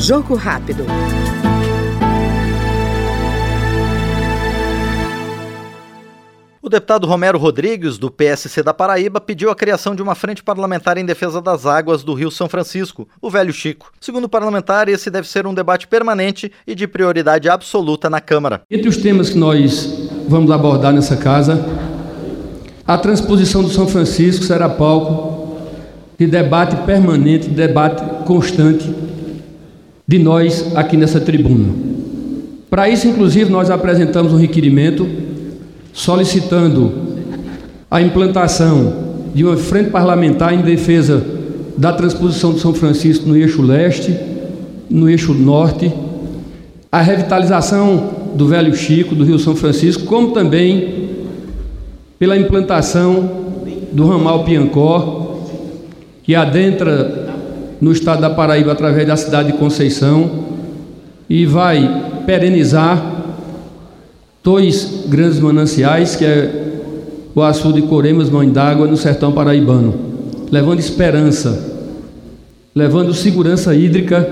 Jogo rápido. O deputado Romero Rodrigues, do PSC da Paraíba, pediu a criação de uma frente parlamentar em defesa das águas do Rio São Francisco, o Velho Chico. Segundo o parlamentar, esse deve ser um debate permanente e de prioridade absoluta na Câmara. Entre os temas que nós vamos abordar nessa casa, a transposição do São Francisco será palco de debate permanente, de debate constante de nós aqui nessa tribuna. Para isso, inclusive, nós apresentamos um requerimento solicitando a implantação de uma frente parlamentar em defesa da transposição do São Francisco no eixo leste, no eixo norte, a revitalização do Velho Chico, do Rio São Francisco, como também pela implantação do ramal Piancó, que adentra no estado da Paraíba através da cidade de Conceição e vai perenizar dois grandes mananciais, que é o açude de Coremas, Mãe d'Água, no sertão paraibano, levando esperança, levando segurança hídrica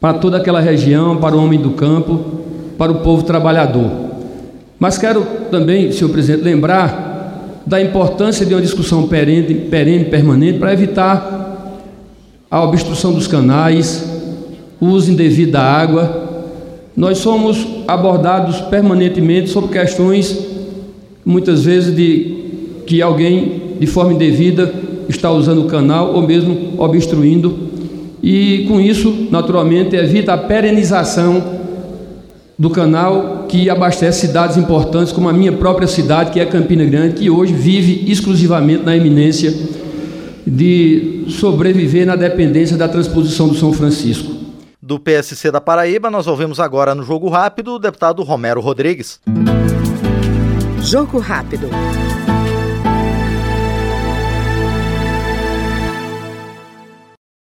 para toda aquela região, para o homem do campo, para o povo trabalhador. Mas quero também, senhor presidente, lembrar da importância de uma discussão perene, perene permanente, para evitar a obstrução dos canais, o uso indevido da água, nós somos abordados permanentemente sobre questões, muitas vezes, de que alguém, de forma indevida, está usando o canal ou mesmo obstruindo, e com isso, naturalmente, evita a perenização do canal que abastece cidades importantes, como a minha própria cidade, que é Campina Grande, que hoje vive exclusivamente na eminência de sobreviver na dependência da transposição do São Francisco do PSC da Paraíba, nós ouvimos agora no Jogo Rápido o deputado Romero Rodrigues. Jogo Rápido.